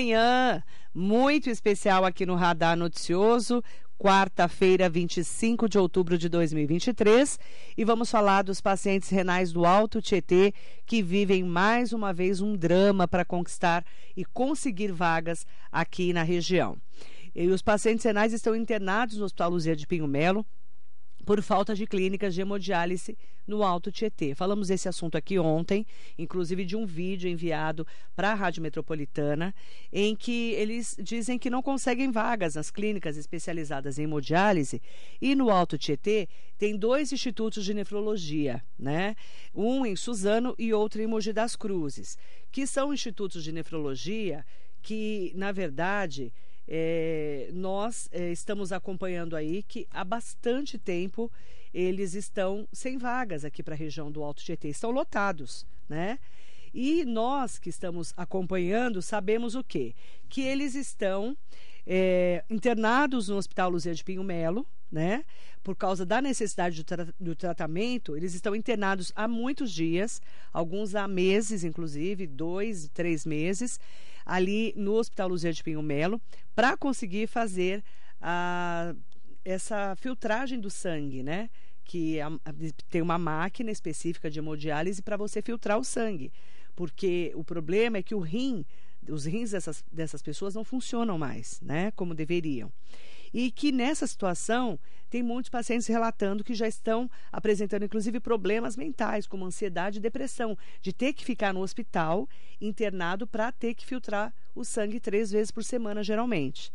manhã muito especial aqui no Radar Noticioso, quarta-feira, 25 de outubro de 2023, e vamos falar dos pacientes renais do Alto Tietê que vivem mais uma vez um drama para conquistar e conseguir vagas aqui na região. E os pacientes renais estão internados no Hospital Luzia de Pinho Melo, por falta de clínicas de hemodiálise no Alto Tietê. Falamos desse assunto aqui ontem, inclusive de um vídeo enviado para a Rádio Metropolitana, em que eles dizem que não conseguem vagas nas clínicas especializadas em hemodiálise e no Alto Tietê tem dois institutos de nefrologia, né? Um em Suzano e outro em Mogi das Cruzes, que são institutos de nefrologia que, na verdade, é, nós é, estamos acompanhando aí que há bastante tempo eles estão sem vagas aqui para a região do Alto Tietê, estão lotados, né? E nós que estamos acompanhando sabemos o quê? Que eles estão é, internados no Hospital Luzia de Pinho Melo, né? Por causa da necessidade do, tra do, tratamento, eles estão internados há muitos dias, alguns há meses, inclusive, dois, três meses, ali no Hospital Luzia de Pinho Melo, para conseguir fazer a, essa filtragem do sangue, né? Que a, tem uma máquina específica de hemodiálise para você filtrar o sangue. Porque o problema é que o rim, os rins dessas, dessas pessoas não funcionam mais, né? Como deveriam e que nessa situação tem muitos pacientes relatando que já estão apresentando inclusive problemas mentais, como ansiedade e depressão, de ter que ficar no hospital internado para ter que filtrar o sangue três vezes por semana, geralmente.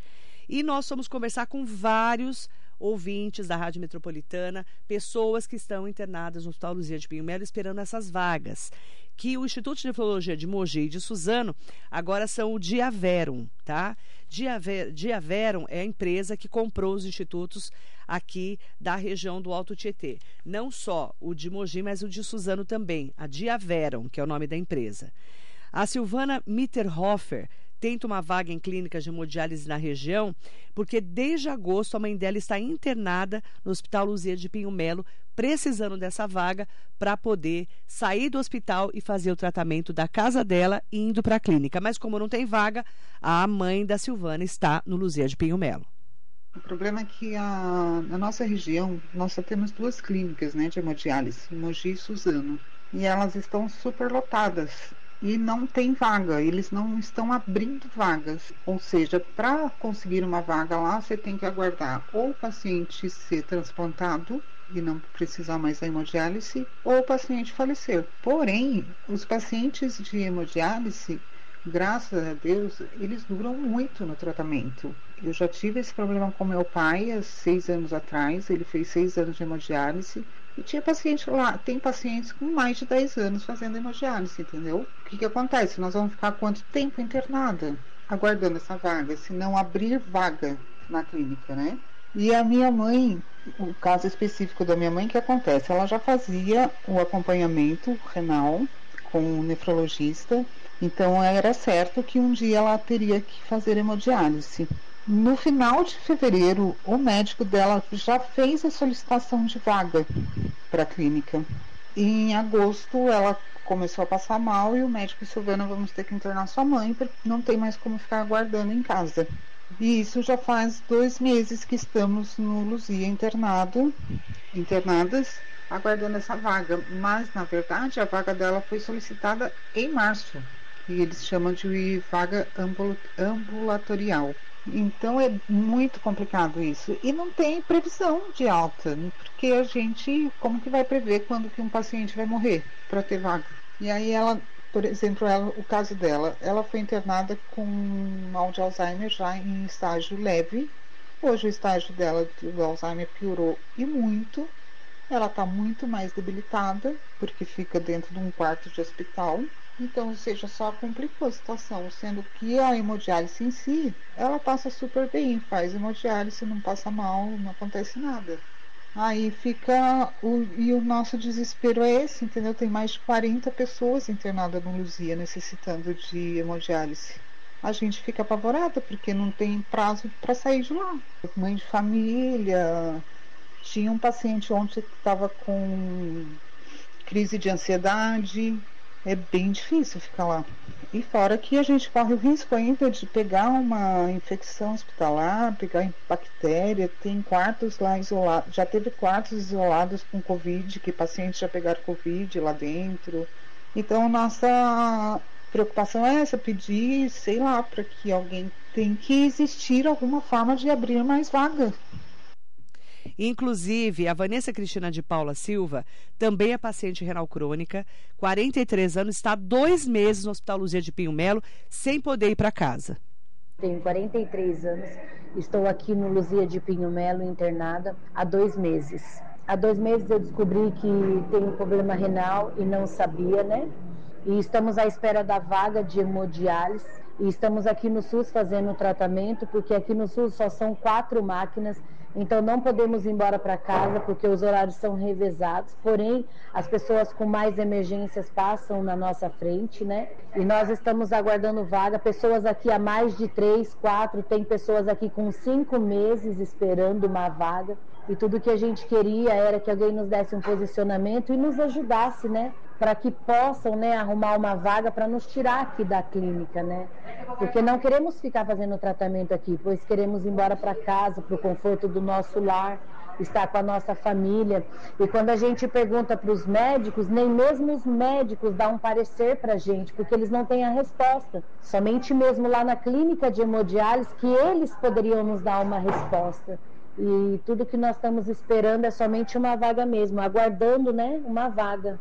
E nós fomos conversar com vários ouvintes da Rádio Metropolitana, pessoas que estão internadas no Hospital Luzia de Pinho Melo esperando essas vagas que o Instituto de Nefrologia de Mogi e de Suzano agora são o Diaverum, tá? Diaver, Diaverum é a empresa que comprou os institutos aqui da região do Alto Tietê. Não só o de Mogi, mas o de Suzano também, a Diaverum, que é o nome da empresa. A Silvana Mitterhofer tenta uma vaga em clínicas de hemodiálise na região, porque desde agosto a mãe dela está internada no Hospital Luzia de Pinho Melo, precisando dessa vaga para poder sair do hospital e fazer o tratamento da casa dela indo para a clínica. Mas como não tem vaga, a mãe da Silvana está no Luzia de Pinho Melo. O problema é que a, na nossa região nós só temos duas clínicas né, de hemodiálise, Mogi e Suzano. E elas estão superlotadas e não tem vaga, eles não estão abrindo vagas. Ou seja, para conseguir uma vaga lá, você tem que aguardar ou o paciente ser transplantado e não precisar mais da hemodiálise, ou o paciente falecer. Porém, os pacientes de hemodiálise, graças a Deus, eles duram muito no tratamento. Eu já tive esse problema com meu pai há seis anos atrás, ele fez seis anos de hemodiálise e tinha paciente lá, tem pacientes com mais de 10 anos fazendo hemodiálise, entendeu? O que, que acontece? Nós vamos ficar quanto tempo internada aguardando essa vaga, se não abrir vaga na clínica, né? E a minha mãe, o caso específico da minha mãe, que acontece? Ela já fazia o acompanhamento renal com o nefrologista, então era certo que um dia ela teria que fazer hemodiálise. No final de fevereiro, o médico dela já fez a solicitação de vaga para a clínica. E em agosto, ela começou a passar mal e o médico Silvana vamos ter que internar sua mãe porque não tem mais como ficar aguardando em casa. E isso já faz dois meses que estamos no Luzia internado, internadas, aguardando essa vaga. Mas na verdade a vaga dela foi solicitada em março. E eles chamam de vaga ambulatorial. Então é muito complicado isso. E não tem previsão de alta, porque a gente, como que vai prever quando que um paciente vai morrer para ter vaga? E aí ela, por exemplo, ela, o caso dela, ela foi internada com mal de Alzheimer já em estágio leve. Hoje o estágio dela do Alzheimer piorou e muito. Ela está muito mais debilitada, porque fica dentro de um quarto de hospital. Então, seja, só complicou a situação, sendo que a hemodiálise em si, ela passa super bem, faz hemodiálise, não passa mal, não acontece nada. Aí fica o, e o nosso desespero é esse, entendeu? Tem mais de 40 pessoas internadas no Luzia necessitando de hemodiálise. A gente fica apavorada porque não tem prazo para sair de lá. Mãe de família, tinha um paciente ontem que estava com crise de ansiedade, é bem difícil ficar lá. E fora que a gente corre o risco ainda de pegar uma infecção hospitalar, pegar bactéria, tem quartos lá isolados, já teve quartos isolados com Covid, que pacientes já pegaram Covid lá dentro. Então nossa preocupação é essa, pedir, sei lá, para que alguém tem que existir alguma forma de abrir mais vagas. Inclusive, a Vanessa Cristina de Paula Silva também é paciente renal crônica, 43 anos, está há dois meses no Hospital Luzia de Pinho Melo, sem poder ir para casa. Tenho 43 anos, estou aqui no Luzia de Pinho Melo, internada há dois meses. Há dois meses eu descobri que tenho problema renal e não sabia, né? E estamos à espera da vaga de hemodiálise. E estamos aqui no SUS fazendo o tratamento, porque aqui no SUS só são quatro máquinas então não podemos ir embora para casa porque os horários são revezados. Porém, as pessoas com mais emergências passam na nossa frente, né? E nós estamos aguardando vaga. Pessoas aqui há mais de três, quatro, tem pessoas aqui com cinco meses esperando uma vaga. E tudo que a gente queria era que alguém nos desse um posicionamento e nos ajudasse, né? Para que possam né, arrumar uma vaga para nos tirar aqui da clínica, né? Porque não queremos ficar fazendo tratamento aqui, pois queremos ir embora para casa, para o conforto do nosso lar, estar com a nossa família. E quando a gente pergunta para os médicos, nem mesmo os médicos dão um parecer para a gente, porque eles não têm a resposta. Somente mesmo lá na clínica de hemodiálise que eles poderiam nos dar uma resposta. E tudo que nós estamos esperando é somente uma vaga mesmo, aguardando né, uma vaga.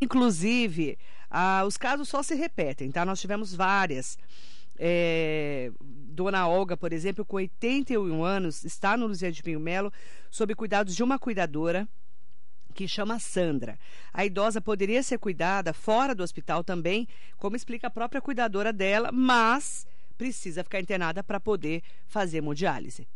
Inclusive, ah, os casos só se repetem, tá? Nós tivemos várias. É, Dona Olga, por exemplo, com 81 anos, está no Luzia de Pinho Melo, sob cuidados de uma cuidadora que chama Sandra. A idosa poderia ser cuidada fora do hospital também, como explica a própria cuidadora dela, mas precisa ficar internada para poder fazer hemodiálise.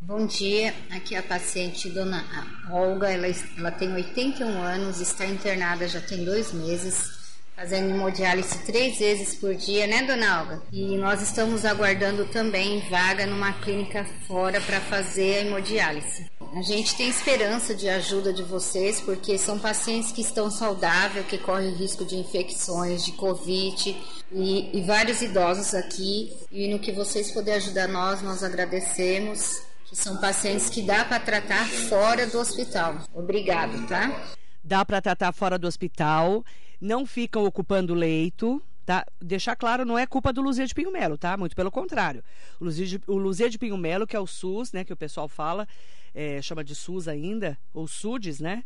Bom dia, aqui é a paciente Dona Olga, ela, ela tem 81 anos, está internada já tem dois meses, fazendo hemodiálise três vezes por dia, né, Dona Olga? E nós estamos aguardando também vaga numa clínica fora para fazer a hemodiálise. A gente tem esperança de ajuda de vocês, porque são pacientes que estão saudáveis, que correm risco de infecções, de Covid, e, e vários idosos aqui. E no que vocês puderem ajudar nós, nós agradecemos que são pacientes que dá para tratar fora do hospital. Obrigado, tá? Dá para tratar fora do hospital, não ficam ocupando leito, tá? Deixar claro, não é culpa do Luzia de Pinho Melo, tá? Muito pelo contrário. O Luzia de, o de Pinho Melo, que é o SUS, né, que o pessoal fala, é, chama de SUS ainda, ou SUDES, né?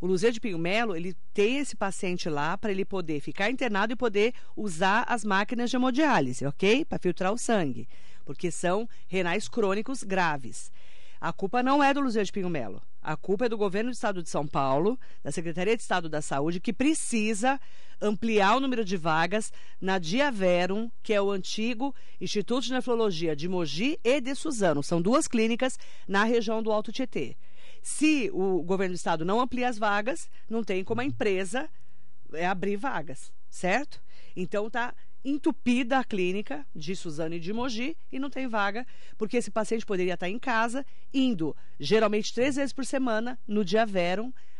O Luzia de Pinho Melo, ele tem esse paciente lá para ele poder ficar internado e poder usar as máquinas de hemodiálise, ok? Para filtrar o sangue porque são renais crônicos graves. A culpa não é do Luzia de Pinho Melo. A culpa é do governo do estado de São Paulo, da Secretaria de Estado da Saúde, que precisa ampliar o número de vagas na Diaverum, que é o antigo Instituto de Nefrologia de Mogi e de Suzano. São duas clínicas na região do Alto Tietê. Se o governo do estado não amplia as vagas, não tem como a empresa é, abrir vagas, certo? Então tá entupida a clínica de Suzano e de Mogi e não tem vaga, porque esse paciente poderia estar em casa, indo geralmente três vezes por semana no dia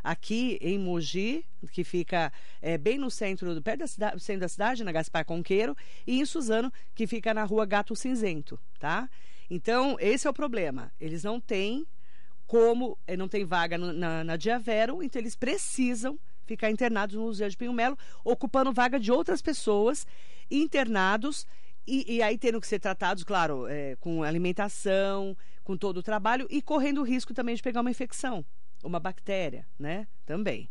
aqui em Mogi, que fica é, bem no centro, perto da cidade, centro da cidade, na Gaspar Conqueiro, e em Suzano, que fica na rua Gato Cinzento, tá? Então, esse é o problema. Eles não têm como, eh, não tem vaga na, na Diavero, então eles precisam ficar internados no Museu de Pinho Melo, ocupando vaga de outras pessoas internados e, e, aí tendo que ser tratados, claro, é, com alimentação, com todo o trabalho e correndo o risco também de pegar uma infecção, uma bactéria, né? Também.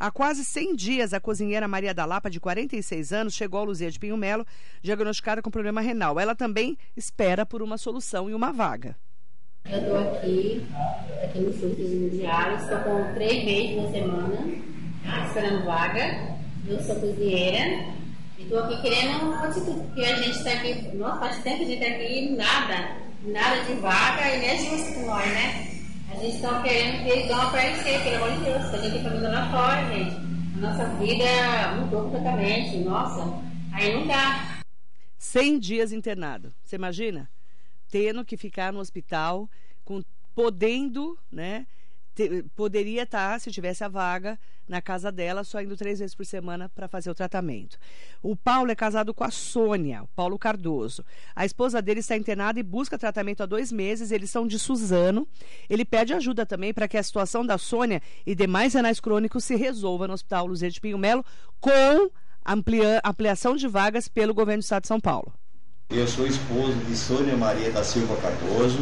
Há quase 100 dias, a cozinheira Maria da Lapa, de 46 anos, chegou ao Luzia de Pinho Melo, diagnosticada com problema renal. Ela também espera por uma solução e uma vaga. Eu estou aqui, aqui no Centro Diário, estou com três meses na semana, esperando vaga. Eu sou cozinheira Estou aqui querendo atitude, porque a gente está aqui, nossa, faz tempo a gente está aqui nada, nada de vaga e nem justo com nós, né? A gente está querendo que eles dão aparecer, pelo amor de Deus, a gente está vindo lá fora, gente. A nossa vida mudou completamente, nossa, aí não dá. 100 dias internado, você imagina? Tendo que ficar no hospital, com, podendo, né? Te, poderia estar, tá, se tivesse a vaga, na casa dela, só indo três vezes por semana para fazer o tratamento. O Paulo é casado com a Sônia, Paulo Cardoso. A esposa dele está internada e busca tratamento há dois meses. Eles são de Suzano. Ele pede ajuda também para que a situação da Sônia e demais renais crônicos se resolva no Hospital Luzia de Pinho Melo com amplia, ampliação de vagas pelo governo do Estado de São Paulo. Eu sou esposo de Sônia Maria da Silva Cardoso.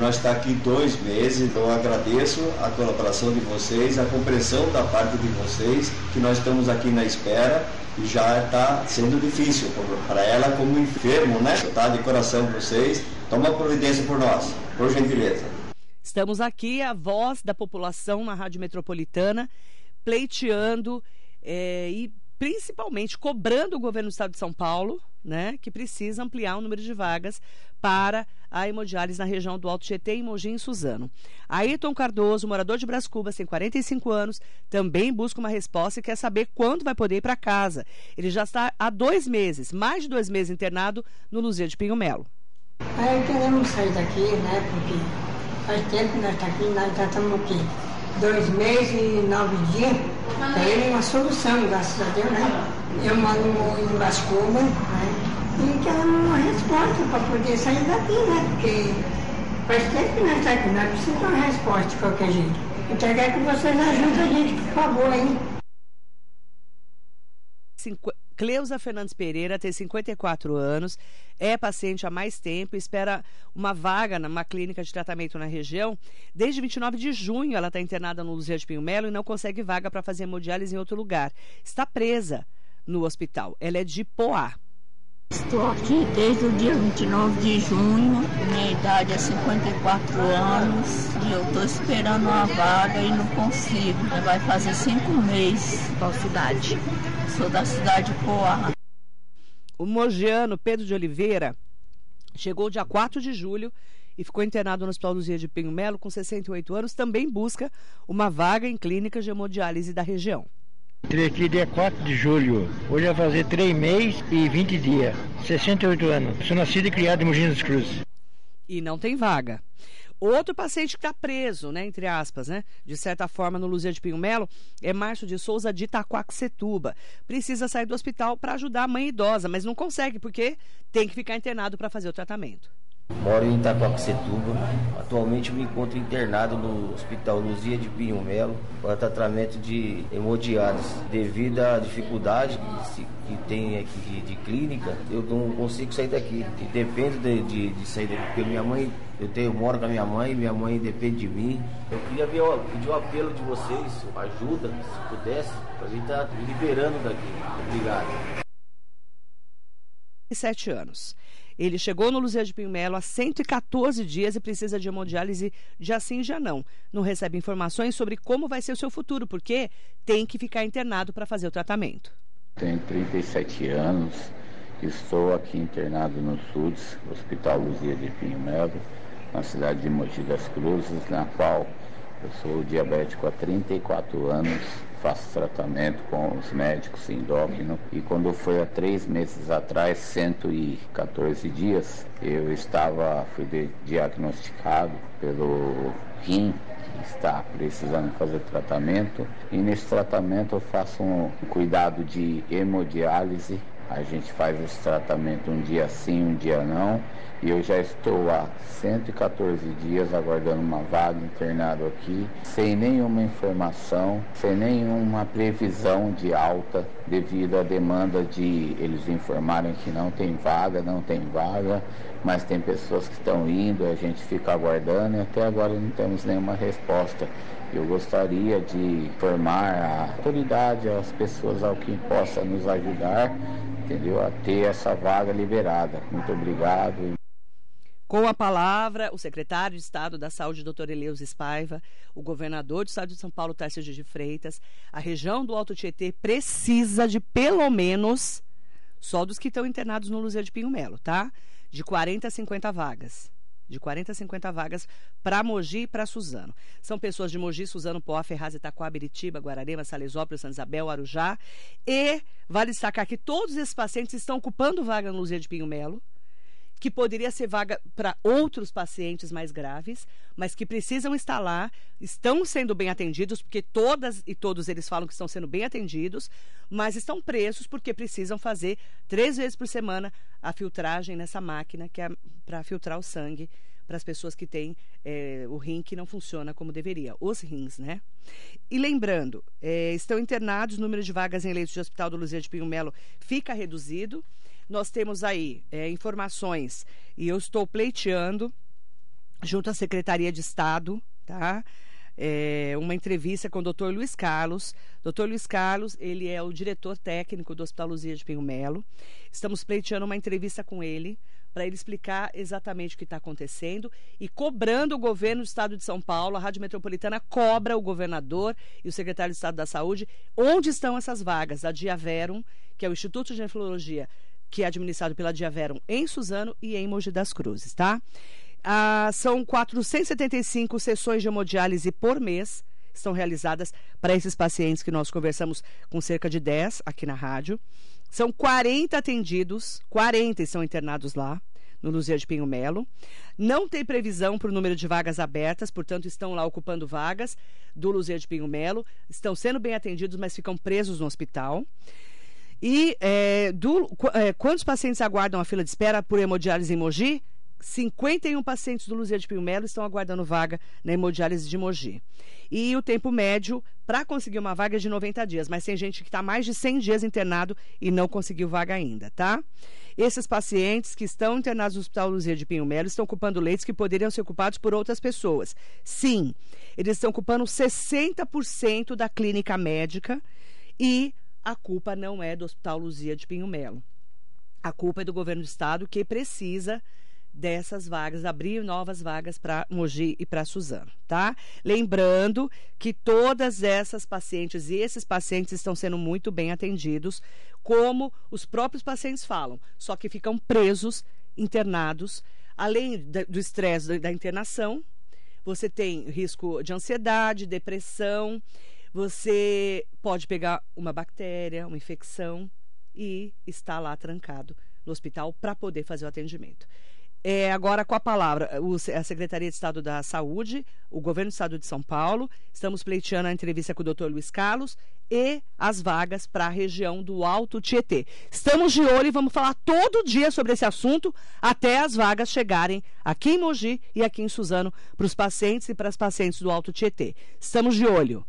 Nós está aqui dois meses, então agradeço a colaboração de vocês, a compreensão da parte de vocês, que nós estamos aqui na espera e já está sendo difícil para ela como enfermo, né? Tá de coração vocês. Toma providência por nós, por gentileza. Estamos aqui, a voz da população na Rádio Metropolitana, pleiteando é, e principalmente cobrando o governo do Estado de São Paulo, né, que precisa ampliar o número de vagas para a hemodiálise na região do Alto Tietê, em Mogi e Suzano. Ayrton Cardoso, morador de Brás Cubas, tem 45 anos, também busca uma resposta e quer saber quando vai poder ir para casa. Ele já está há dois meses, mais de dois meses internado no Luzia de Pinho Melo. Aí queremos sair daqui, né, porque faz tempo que nós estamos tá aqui, nós já estamos aqui dois meses e nove dias, tem uma solução, graças a Deus, né? Eu moro em Bascuba, né? E quero uma resposta para poder sair daqui, né? Porque faz tempo que nós estamos aqui, nós precisamos de uma resposta de qualquer jeito. Então quero que vocês ajudem a gente, por favor, hein? Cleusa Fernandes Pereira tem 54 anos, é paciente há mais tempo, espera uma vaga numa clínica de tratamento na região. Desde 29 de junho, ela está internada no Luzia de Pinho Melo e não consegue vaga para fazer hemodiálise em outro lugar. Está presa no hospital. Ela é de Poá. Estou aqui desde o dia 29 de junho, minha idade é 54 anos e eu estou esperando uma vaga e não consigo. Vai fazer cinco meses. Qual cidade? Sou da cidade de Poá. O mogiano Pedro de Oliveira chegou dia 4 de julho e ficou internado no Hospital Luzia de Pinho Melo com 68 anos. Também busca uma vaga em clínicas de hemodiálise da região. Entrei aqui dia 4 de julho. Hoje vai fazer 3 meses e 20 dias. 68 anos. Sou nascido e criado em Mogi das Cruzes. E não tem vaga. Outro paciente que está preso, né, entre aspas, né, de certa forma, no Luzia de Pinho Melo, é Márcio de Souza de Itaquaquecetuba. Precisa sair do hospital para ajudar a mãe idosa, mas não consegue porque tem que ficar internado para fazer o tratamento. Moro em Itacoaxetuba. Atualmente me encontro internado no Hospital Luzia de Pinho Melo para tratamento de hemodiálise. Devido à dificuldade que tem aqui de, de, clínica, eu não consigo sair daqui. E dependo de, de, de, sair daqui, porque minha mãe, eu tenho moro com a minha mãe, minha mãe depende de mim. Eu queria ver, pedir o apelo de vocês, ajuda, se pudesse, para mim estar tá liberando daqui. Obrigado. Sete anos. Ele chegou no Luzia de Melo há 114 dias e precisa de hemodiálise de assim já não. Não recebe informações sobre como vai ser o seu futuro, porque tem que ficar internado para fazer o tratamento. Tenho 37 anos, estou aqui internado no SUDS, Hospital Luzia de Pinho Melo, na cidade de Mogi das Cruzes, na qual eu sou diabético há 34 anos faço tratamento com os médicos endócrino e quando foi há três meses atrás, 114 dias, eu estava, fui diagnosticado pelo rim, está precisando fazer tratamento e nesse tratamento eu faço um cuidado de hemodiálise a gente faz esse tratamento um dia sim, um dia não. E eu já estou há 114 dias aguardando uma vaga internado aqui, sem nenhuma informação, sem nenhuma previsão de alta, devido à demanda de eles informarem que não tem vaga, não tem vaga, mas tem pessoas que estão indo, a gente fica aguardando e até agora não temos nenhuma resposta. Eu gostaria de informar a autoridade, as pessoas ao que possa nos ajudar entendeu? A ter essa vaga liberada. Muito obrigado. Com a palavra, o secretário de Estado da Saúde, doutor Eleus Espaiva, o governador do Estado de São Paulo, Tarcísio de Freitas, a região do Alto Tietê precisa de pelo menos, só dos que estão internados no Luzia de Pinho Melo, tá? De 40 a 50 vagas de 40 a 50 vagas para Mogi e para Suzano. São pessoas de Mogi, Suzano, Poá, Ferraz, Itaquá, Biritiba, Guararema, Salesópolis, Santa Isabel, Arujá. E vale destacar que todos esses pacientes estão ocupando vaga no Luzia de Pinho Melo, que poderia ser vaga para outros pacientes mais graves, mas que precisam estar lá, estão sendo bem atendidos, porque todas e todos eles falam que estão sendo bem atendidos, mas estão presos porque precisam fazer três vezes por semana a filtragem nessa máquina que é para filtrar o sangue para as pessoas que têm é, o rim que não funciona como deveria, os rins, né? E lembrando, é, estão internados, o número de vagas em leitos de hospital do Luzia de Pinho Melo fica reduzido. Nós temos aí é, informações e eu estou pleiteando junto à Secretaria de Estado, tá? É, uma entrevista com o Dr. Luiz Carlos. Dr. Luiz Carlos, ele é o diretor técnico do Hospital Luzia de Pinho Melo. Estamos pleiteando uma entrevista com ele para ele explicar exatamente o que está acontecendo e cobrando o governo do estado de São Paulo, a Rádio Metropolitana cobra o governador e o secretário de Estado da Saúde onde estão essas vagas, a Diaverum, que é o Instituto de Nefrologia, que é administrado pela Diaverum em Suzano e em Mogi das Cruzes, tá? Ah, são 475 sessões de hemodiálise por mês estão realizadas para esses pacientes que nós conversamos com cerca de 10 aqui na rádio. São 40 atendidos, 40 estão internados lá, no Luzia de Pinho Melo. Não tem previsão para o número de vagas abertas, portanto, estão lá ocupando vagas do Luzia de Pinho Melo. Estão sendo bem atendidos, mas ficam presos no hospital. E é, do, é, quantos pacientes aguardam a fila de espera por hemodiálise em Mogi? 51 pacientes do Luzia de Pinho Melo estão aguardando vaga na hemodiálise de Mogi. E o tempo médio para conseguir uma vaga é de 90 dias, mas tem gente que está mais de 100 dias internado e não conseguiu vaga ainda, tá? Esses pacientes que estão internados no Hospital Luzia de Pinho Melo estão ocupando leitos que poderiam ser ocupados por outras pessoas. Sim, eles estão ocupando 60% da clínica médica e a culpa não é do Hospital Luzia de Pinho Melo. A culpa é do governo do estado que precisa dessas vagas, abrir novas vagas para Mogi e para Suzano, tá? Lembrando que todas essas pacientes e esses pacientes estão sendo muito bem atendidos, como os próprios pacientes falam, só que ficam presos, internados, além do estresse da internação, você tem risco de ansiedade, depressão, você pode pegar uma bactéria, uma infecção e estar lá trancado no hospital para poder fazer o atendimento. É, agora, com a palavra, a Secretaria de Estado da Saúde, o Governo do Estado de São Paulo, estamos pleiteando a entrevista com o doutor Luiz Carlos e as vagas para a região do Alto Tietê. Estamos de olho e vamos falar todo dia sobre esse assunto até as vagas chegarem aqui em Mogi e aqui em Suzano para os pacientes e para as pacientes do Alto Tietê. Estamos de olho.